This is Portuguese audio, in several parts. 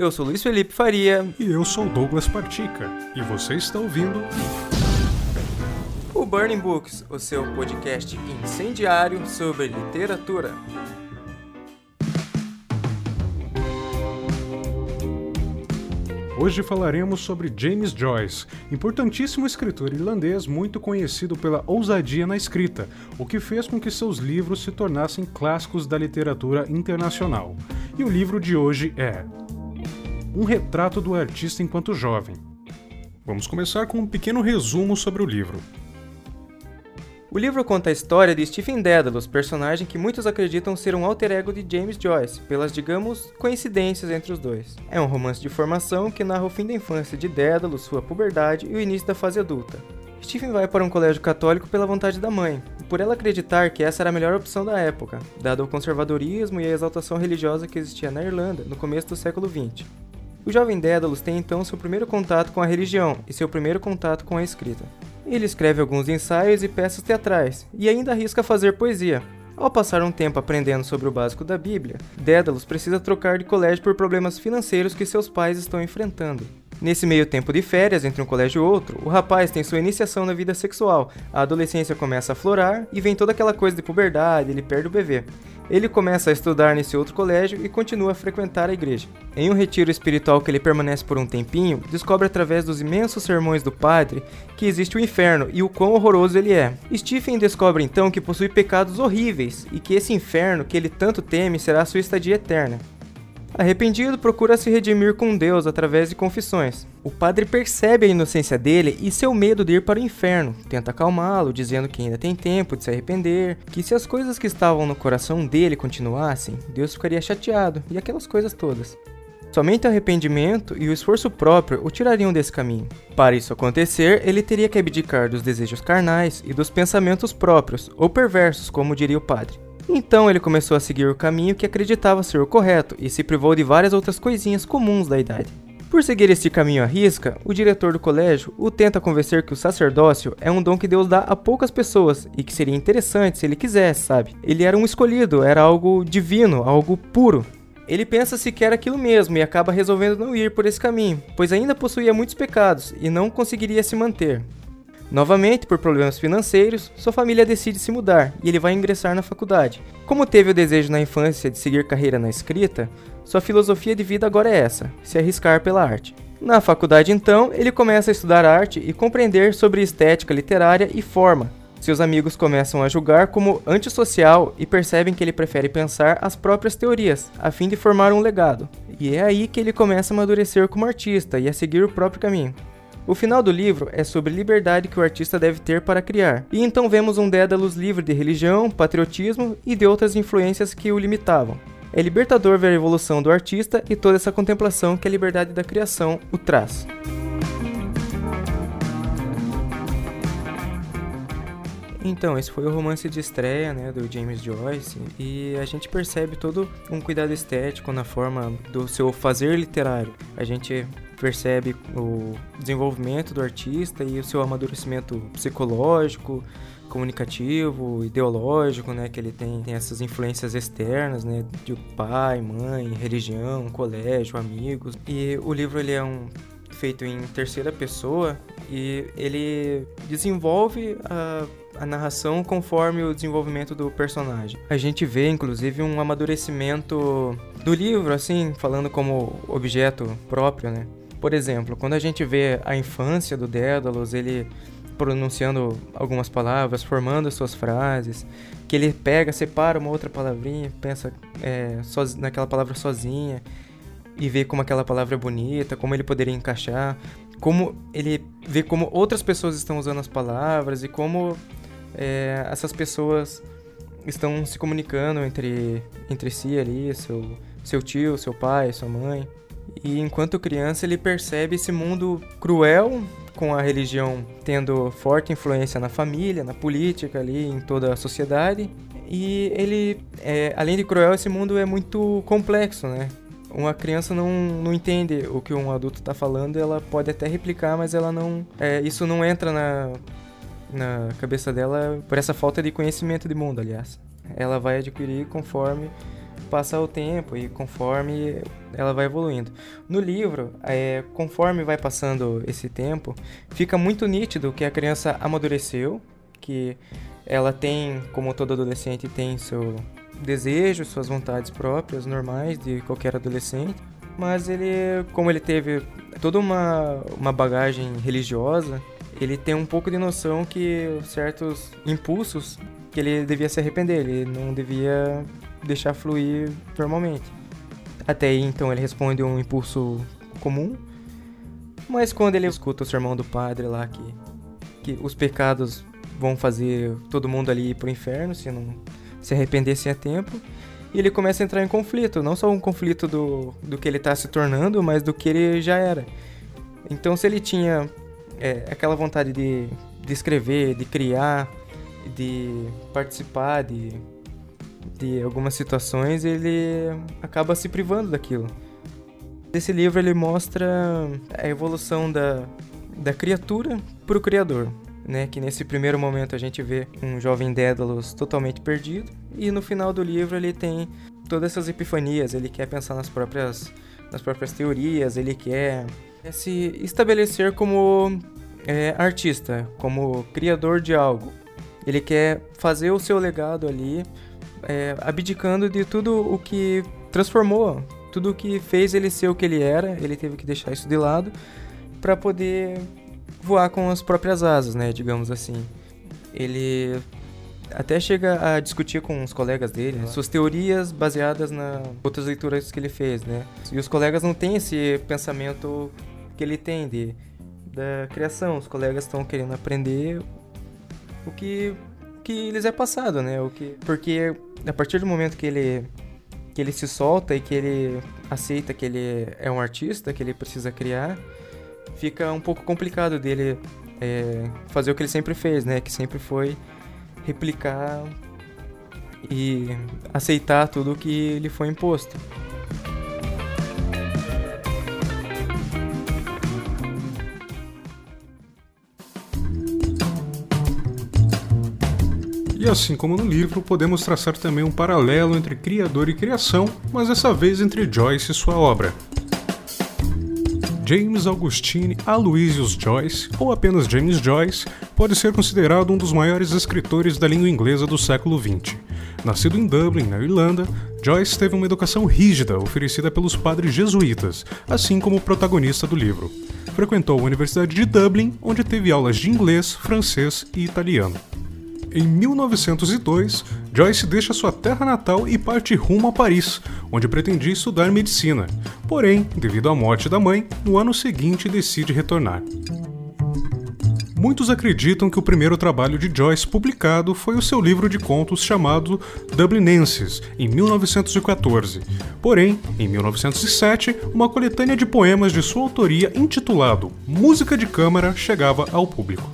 Eu sou Luiz Felipe Faria. E eu sou Douglas Partica. E você está ouvindo. O Burning Books, o seu podcast incendiário sobre literatura. Hoje falaremos sobre James Joyce, importantíssimo escritor irlandês muito conhecido pela ousadia na escrita, o que fez com que seus livros se tornassem clássicos da literatura internacional. E o livro de hoje é Um retrato do artista enquanto jovem. Vamos começar com um pequeno resumo sobre o livro. O livro conta a história de Stephen Dedalus, personagem que muitos acreditam ser um alter ego de James Joyce, pelas, digamos, coincidências entre os dois. É um romance de formação que narra o fim da infância de Dedalus, sua puberdade e o início da fase adulta. Stephen vai para um colégio católico pela vontade da mãe, por ela acreditar que essa era a melhor opção da época, dado o conservadorismo e a exaltação religiosa que existia na Irlanda no começo do século XX. O jovem Dédalus tem então seu primeiro contato com a religião e seu primeiro contato com a escrita. Ele escreve alguns ensaios e peças teatrais, e ainda arrisca fazer poesia. Ao passar um tempo aprendendo sobre o básico da Bíblia, Dédalus precisa trocar de colégio por problemas financeiros que seus pais estão enfrentando. Nesse meio tempo de férias entre um colégio e outro, o rapaz tem sua iniciação na vida sexual, a adolescência começa a florar e vem toda aquela coisa de puberdade, ele perde o bebê. Ele começa a estudar nesse outro colégio e continua a frequentar a igreja. Em um retiro espiritual que ele permanece por um tempinho, descobre através dos imensos sermões do padre que existe o inferno e o quão horroroso ele é. Stephen descobre então que possui pecados horríveis e que esse inferno que ele tanto teme será sua estadia eterna. Arrependido, procura se redimir com Deus através de confissões. O padre percebe a inocência dele e seu medo de ir para o inferno, tenta acalmá-lo, dizendo que ainda tem tempo de se arrepender, que se as coisas que estavam no coração dele continuassem, Deus ficaria chateado e aquelas coisas todas. Somente o arrependimento e o esforço próprio o tirariam desse caminho. Para isso acontecer, ele teria que abdicar dos desejos carnais e dos pensamentos próprios, ou perversos, como diria o padre. Então ele começou a seguir o caminho que acreditava ser o correto e se privou de várias outras coisinhas comuns da idade. Por seguir este caminho à risca, o diretor do colégio o tenta convencer que o sacerdócio é um dom que Deus dá a poucas pessoas e que seria interessante se ele quisesse, sabe? Ele era um escolhido, era algo divino, algo puro. Ele pensa se quer aquilo mesmo e acaba resolvendo não ir por esse caminho, pois ainda possuía muitos pecados e não conseguiria se manter. Novamente, por problemas financeiros, sua família decide se mudar e ele vai ingressar na faculdade. Como teve o desejo na infância de seguir carreira na escrita, sua filosofia de vida agora é essa: se arriscar pela arte. Na faculdade, então, ele começa a estudar arte e compreender sobre estética literária e forma. Seus amigos começam a julgar como antissocial e percebem que ele prefere pensar as próprias teorias, a fim de formar um legado. E é aí que ele começa a amadurecer como artista e a seguir o próprio caminho. O final do livro é sobre liberdade que o artista deve ter para criar, e então vemos um Dédalus livre de religião, patriotismo e de outras influências que o limitavam. É libertador ver a evolução do artista e toda essa contemplação que a liberdade da criação o traz. Então, esse foi o romance de estreia né, do James Joyce e a gente percebe todo um cuidado estético na forma do seu fazer literário. A gente percebe o desenvolvimento do artista e o seu amadurecimento psicológico, comunicativo, ideológico, né, que ele tem, tem essas influências externas, né, de pai, mãe, religião, colégio, amigos. E o livro ele é um feito em terceira pessoa e ele desenvolve a, a narração conforme o desenvolvimento do personagem. A gente vê, inclusive, um amadurecimento do livro, assim, falando como objeto próprio, né? Por exemplo, quando a gente vê a infância do Dédalus, ele pronunciando algumas palavras, formando suas frases, que ele pega, separa uma outra palavrinha, pensa é, naquela palavra sozinha e vê como aquela palavra é bonita, como ele poderia encaixar, como ele vê como outras pessoas estão usando as palavras e como é, essas pessoas estão se comunicando entre, entre si ali, seu, seu tio, seu pai, sua mãe. E enquanto criança ele percebe esse mundo cruel, com a religião tendo forte influência na família, na política ali, em toda a sociedade. E ele, é, além de cruel, esse mundo é muito complexo, né? Uma criança não, não entende o que um adulto está falando, ela pode até replicar, mas ela não. É, isso não entra na, na cabeça dela por essa falta de conhecimento de mundo, aliás. Ela vai adquirir conforme passa o tempo e conforme ela vai evoluindo. No livro, é, conforme vai passando esse tempo, fica muito nítido que a criança amadureceu, que ela tem, como todo adolescente, tem seu desejo, suas vontades próprias, normais de qualquer adolescente, mas ele, como ele teve toda uma, uma bagagem religiosa, ele tem um pouco de noção que certos impulsos que ele devia se arrepender, ele não devia deixar fluir normalmente. Até aí, então, ele responde um impulso comum, mas quando ele escuta o sermão do padre lá que, que os pecados vão fazer todo mundo ali ir pro inferno se não se arrependesse a tempo. E ele começa a entrar em conflito, não só um conflito do, do que ele está se tornando, mas do que ele já era. Então, se ele tinha é, aquela vontade de, de escrever, de criar, de participar de, de algumas situações, ele acaba se privando daquilo. Esse livro ele mostra a evolução da, da criatura para o criador né? Que nesse primeiro momento a gente vê um jovem Dédalus totalmente perdido e no final do livro ele tem todas essas epifanias, ele quer pensar nas próprias nas próprias teorias, ele quer se estabelecer como é, artista, como criador de algo. Ele quer fazer o seu legado ali, é, abdicando de tudo o que transformou, tudo o que fez ele ser o que ele era. Ele teve que deixar isso de lado para poder voar com as próprias asas, né, digamos assim. Ele até chega a discutir com os colegas dele suas teorias baseadas nas outras leituras que ele fez, né? E os colegas não têm esse pensamento que ele tem de da criação. Os colegas estão querendo aprender o que que lhes é passado, né? O que porque a partir do momento que ele que ele se solta e que ele aceita que ele é um artista, que ele precisa criar, fica um pouco complicado dele é, fazer o que ele sempre fez, né? Que sempre foi replicar e aceitar tudo o que lhe foi imposto. Assim como no livro, podemos traçar também um paralelo entre criador e criação, mas dessa vez entre Joyce e sua obra. James Augustine Aloysius Joyce, ou apenas James Joyce, pode ser considerado um dos maiores escritores da língua inglesa do século XX. Nascido em Dublin, na Irlanda, Joyce teve uma educação rígida oferecida pelos padres jesuítas, assim como o protagonista do livro. Frequentou a Universidade de Dublin, onde teve aulas de inglês, francês e italiano. Em 1902, Joyce deixa sua terra natal e parte rumo a Paris, onde pretendia estudar medicina. Porém, devido à morte da mãe, no ano seguinte decide retornar. Muitos acreditam que o primeiro trabalho de Joyce publicado foi o seu livro de contos chamado Dublinenses, em 1914. Porém, em 1907, uma coletânea de poemas de sua autoria intitulado Música de Câmara chegava ao público.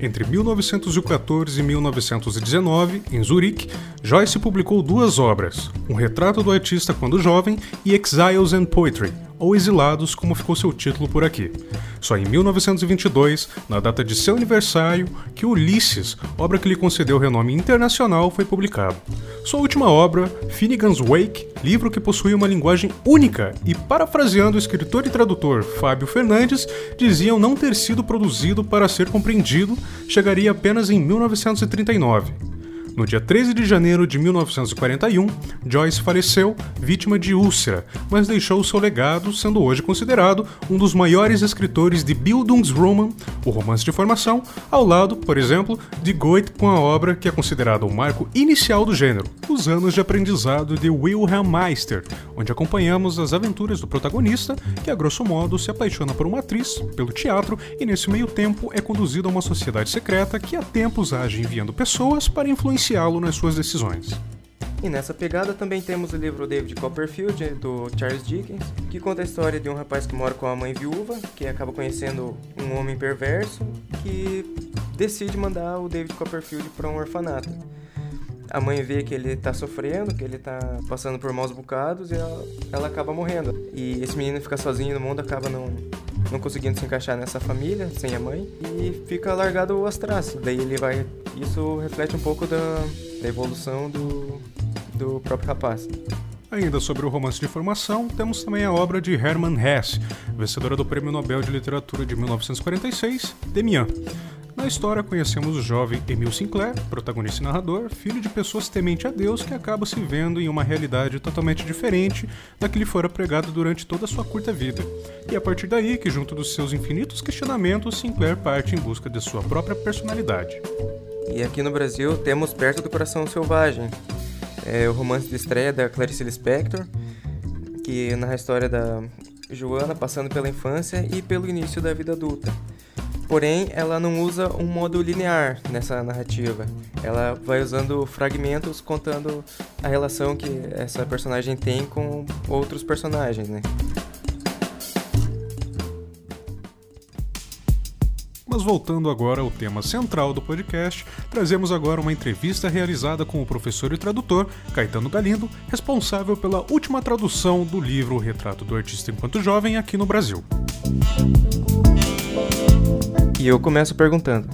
Entre 1914 e 1919, em Zurique, Joyce publicou duas obras: Um Retrato do Artista Quando Jovem e Exiles and Poetry, ou Exilados, como ficou seu título por aqui. Só em 1922, na data de seu aniversário, que Ulisses, obra que lhe concedeu renome internacional, foi publicado. Sua última obra, Finnegan's Wake, livro que possui uma linguagem única e, parafraseando o escritor e tradutor Fábio Fernandes, diziam não ter sido produzido para ser compreendido, chegaria apenas em 1939. No dia 13 de janeiro de 1941, Joyce faleceu vítima de úlcera, mas deixou seu legado, sendo hoje considerado um dos maiores escritores de Bildungsroman, o romance de formação, ao lado, por exemplo, de Goethe com a obra que é considerada o marco inicial do gênero, Os Anos de Aprendizado de Wilhelm Meister, onde acompanhamos as aventuras do protagonista, que a grosso modo se apaixona por uma atriz, pelo teatro, e nesse meio tempo é conduzido a uma sociedade secreta que há tempos age enviando pessoas para influenciar influenciá-lo nas suas decisões. E nessa pegada também temos o livro David Copperfield, do Charles Dickens, que conta a história de um rapaz que mora com a mãe viúva, que acaba conhecendo um homem perverso, que decide mandar o David Copperfield para um orfanato. A mãe vê que ele está sofrendo, que ele está passando por maus bocados e ela, ela acaba morrendo. E esse menino fica sozinho no mundo, acaba não, não conseguindo se encaixar nessa família, sem a mãe, e fica largado as traços. Daí ele vai. Isso reflete um pouco da, da evolução do, do próprio rapaz. Ainda sobre o romance de formação, temos também a obra de Hermann Hesse, vencedora do Prêmio Nobel de Literatura de 1946, Demian. Na história, conhecemos o jovem Emil Sinclair, protagonista e narrador, filho de pessoas temente a Deus que acaba se vendo em uma realidade totalmente diferente da que lhe fora pregado durante toda a sua curta vida. E é a partir daí que, junto dos seus infinitos questionamentos, Sinclair parte em busca de sua própria personalidade. E aqui no Brasil temos Perto do Coração Selvagem, é o romance de estreia da Clarice Lispector, que narra a história da Joana passando pela infância e pelo início da vida adulta. Porém, ela não usa um modo linear nessa narrativa. Ela vai usando fragmentos contando a relação que essa personagem tem com outros personagens, né? Mas voltando agora ao tema central do podcast, trazemos agora uma entrevista realizada com o professor e tradutor Caetano Galindo, responsável pela última tradução do livro Retrato do Artista Enquanto Jovem aqui no Brasil. E eu começo perguntando: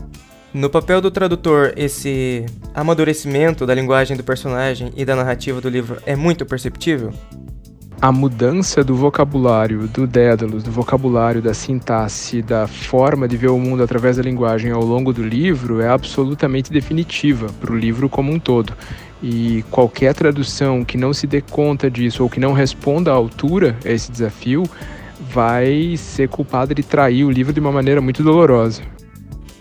no papel do tradutor, esse amadurecimento da linguagem do personagem e da narrativa do livro é muito perceptível? a mudança do vocabulário do Dédalus, do vocabulário, da sintaxe, da forma de ver o mundo através da linguagem ao longo do livro é absolutamente definitiva para o livro como um todo. E qualquer tradução que não se dê conta disso ou que não responda à altura a esse desafio vai ser culpada de trair o livro de uma maneira muito dolorosa.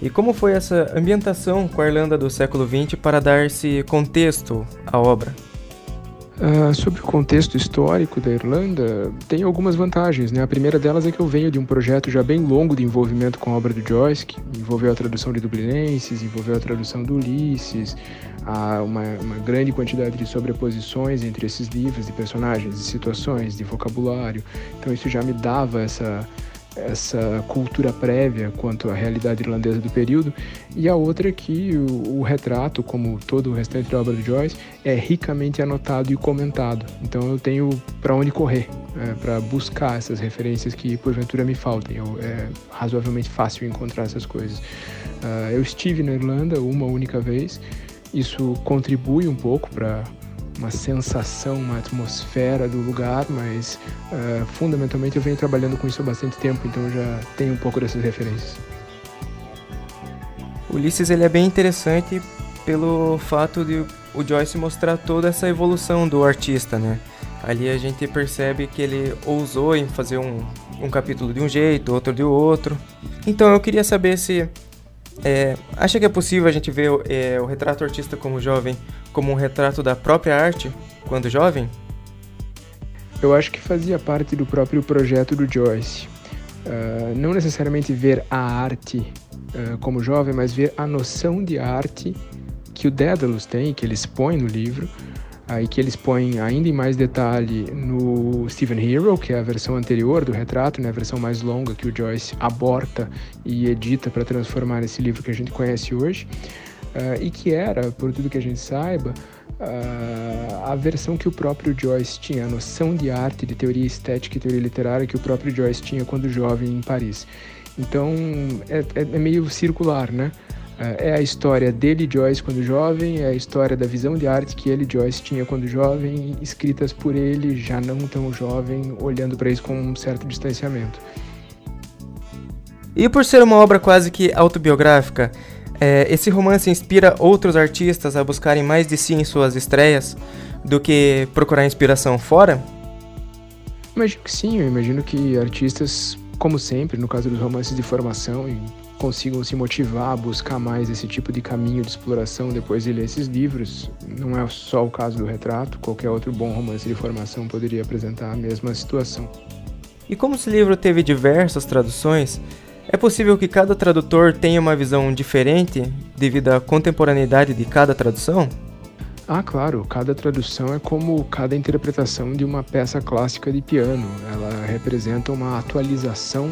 E como foi essa ambientação com a Irlanda do século XX para dar esse contexto à obra? Uh, sobre o contexto histórico da Irlanda, tem algumas vantagens. Né? A primeira delas é que eu venho de um projeto já bem longo de envolvimento com a obra do Joyce, que envolveu a tradução de Dublinenses, envolveu a tradução do Ulisses, há uma, uma grande quantidade de sobreposições entre esses livros, de personagens, de situações, de vocabulário. Então isso já me dava essa essa cultura prévia quanto à realidade irlandesa do período, e a outra é que o, o retrato, como todo o restante da obra de Joyce, é ricamente anotado e comentado. Então eu tenho para onde correr, é, para buscar essas referências que porventura me faltem. Eu, é razoavelmente fácil encontrar essas coisas. Uh, eu estive na Irlanda uma única vez, isso contribui um pouco para uma sensação, uma atmosfera do lugar, mas uh, fundamentalmente eu venho trabalhando com isso há bastante tempo, então já tenho um pouco dessas referências. Ulisses ele é bem interessante pelo fato de o Joyce mostrar toda essa evolução do artista, né? Ali a gente percebe que ele ousou em fazer um, um capítulo de um jeito, outro de outro. Então eu queria saber se é, acha que é possível a gente ver é, o retrato artista como jovem como um retrato da própria arte quando jovem? Eu acho que fazia parte do próprio projeto do Joyce. Uh, não necessariamente ver a arte uh, como jovem, mas ver a noção de arte que o Dédalus tem, que ele expõe no livro, aí que eles põem ainda em mais detalhe no Stephen Hero, que é a versão anterior do retrato, né, a versão mais longa que o Joyce aborta e edita para transformar nesse livro que a gente conhece hoje, uh, e que era, por tudo que a gente saiba, uh, a versão que o próprio Joyce tinha, a noção de arte, de teoria estética e teoria literária que o próprio Joyce tinha quando jovem em Paris. Então é, é, é meio circular, né? É, é a história dele, Joyce, quando jovem, é a história da visão de arte que ele, Joyce, tinha quando jovem, escritas por ele, já não tão jovem, olhando para isso com um certo distanciamento. E por ser uma obra quase que autobiográfica, é, esse romance inspira outros artistas a buscarem mais de si em suas estreias do que procurar inspiração fora? Imagino que sim, eu imagino que artistas, como sempre, no caso dos romances de formação, consigam se motivar a buscar mais esse tipo de caminho de exploração depois de ler esses livros. Não é só o caso do retrato, qualquer outro bom romance de formação poderia apresentar a mesma situação. E como esse livro teve diversas traduções, é possível que cada tradutor tenha uma visão diferente devido à contemporaneidade de cada tradução? Ah, claro, cada tradução é como cada interpretação de uma peça clássica de piano. Ela representa uma atualização,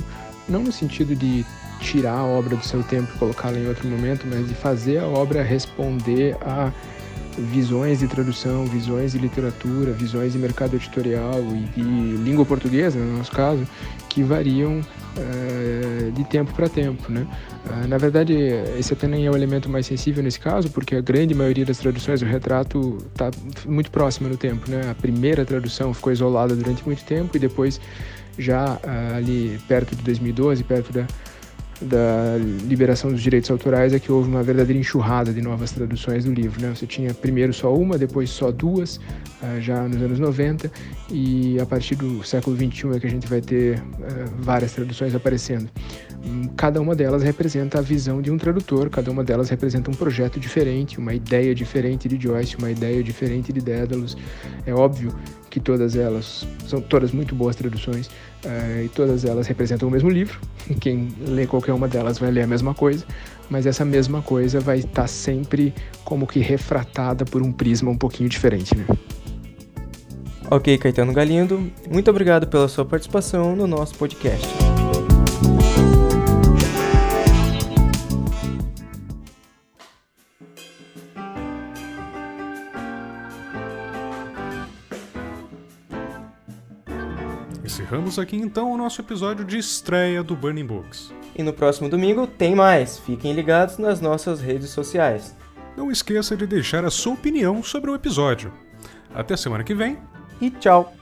não no sentido de tirar a obra do seu tempo e colocá-la em outro momento, mas de fazer a obra responder a visões de tradução, visões de literatura, visões de mercado editorial e de língua portuguesa, no nosso caso, que variam uh, de tempo para tempo, né? Uh, na verdade, esse nem é o elemento mais sensível nesse caso, porque a grande maioria das traduções do retrato está muito próxima no tempo, né? A primeira tradução ficou isolada durante muito tempo e depois já uh, ali perto de 2012, perto da da liberação dos direitos autorais é que houve uma verdadeira enxurrada de novas traduções do livro. Né? Você tinha primeiro só uma, depois só duas, uh, já nos anos 90, e a partir do século 21 é que a gente vai ter uh, várias traduções aparecendo. Um, cada uma delas representa a visão de um tradutor, cada uma delas representa um projeto diferente, uma ideia diferente de Joyce, uma ideia diferente de Dédalus. É óbvio que todas elas são todas muito boas traduções uh, e todas elas representam o mesmo livro. Quem lê qualquer uma delas vai ler a mesma coisa, mas essa mesma coisa vai estar tá sempre como que refratada por um prisma um pouquinho diferente, né? Ok, Caetano Galindo, muito obrigado pela sua participação no nosso podcast. Encerramos aqui então o nosso episódio de estreia do Burning Books. E no próximo domingo tem mais. Fiquem ligados nas nossas redes sociais. Não esqueça de deixar a sua opinião sobre o episódio. Até semana que vem e tchau!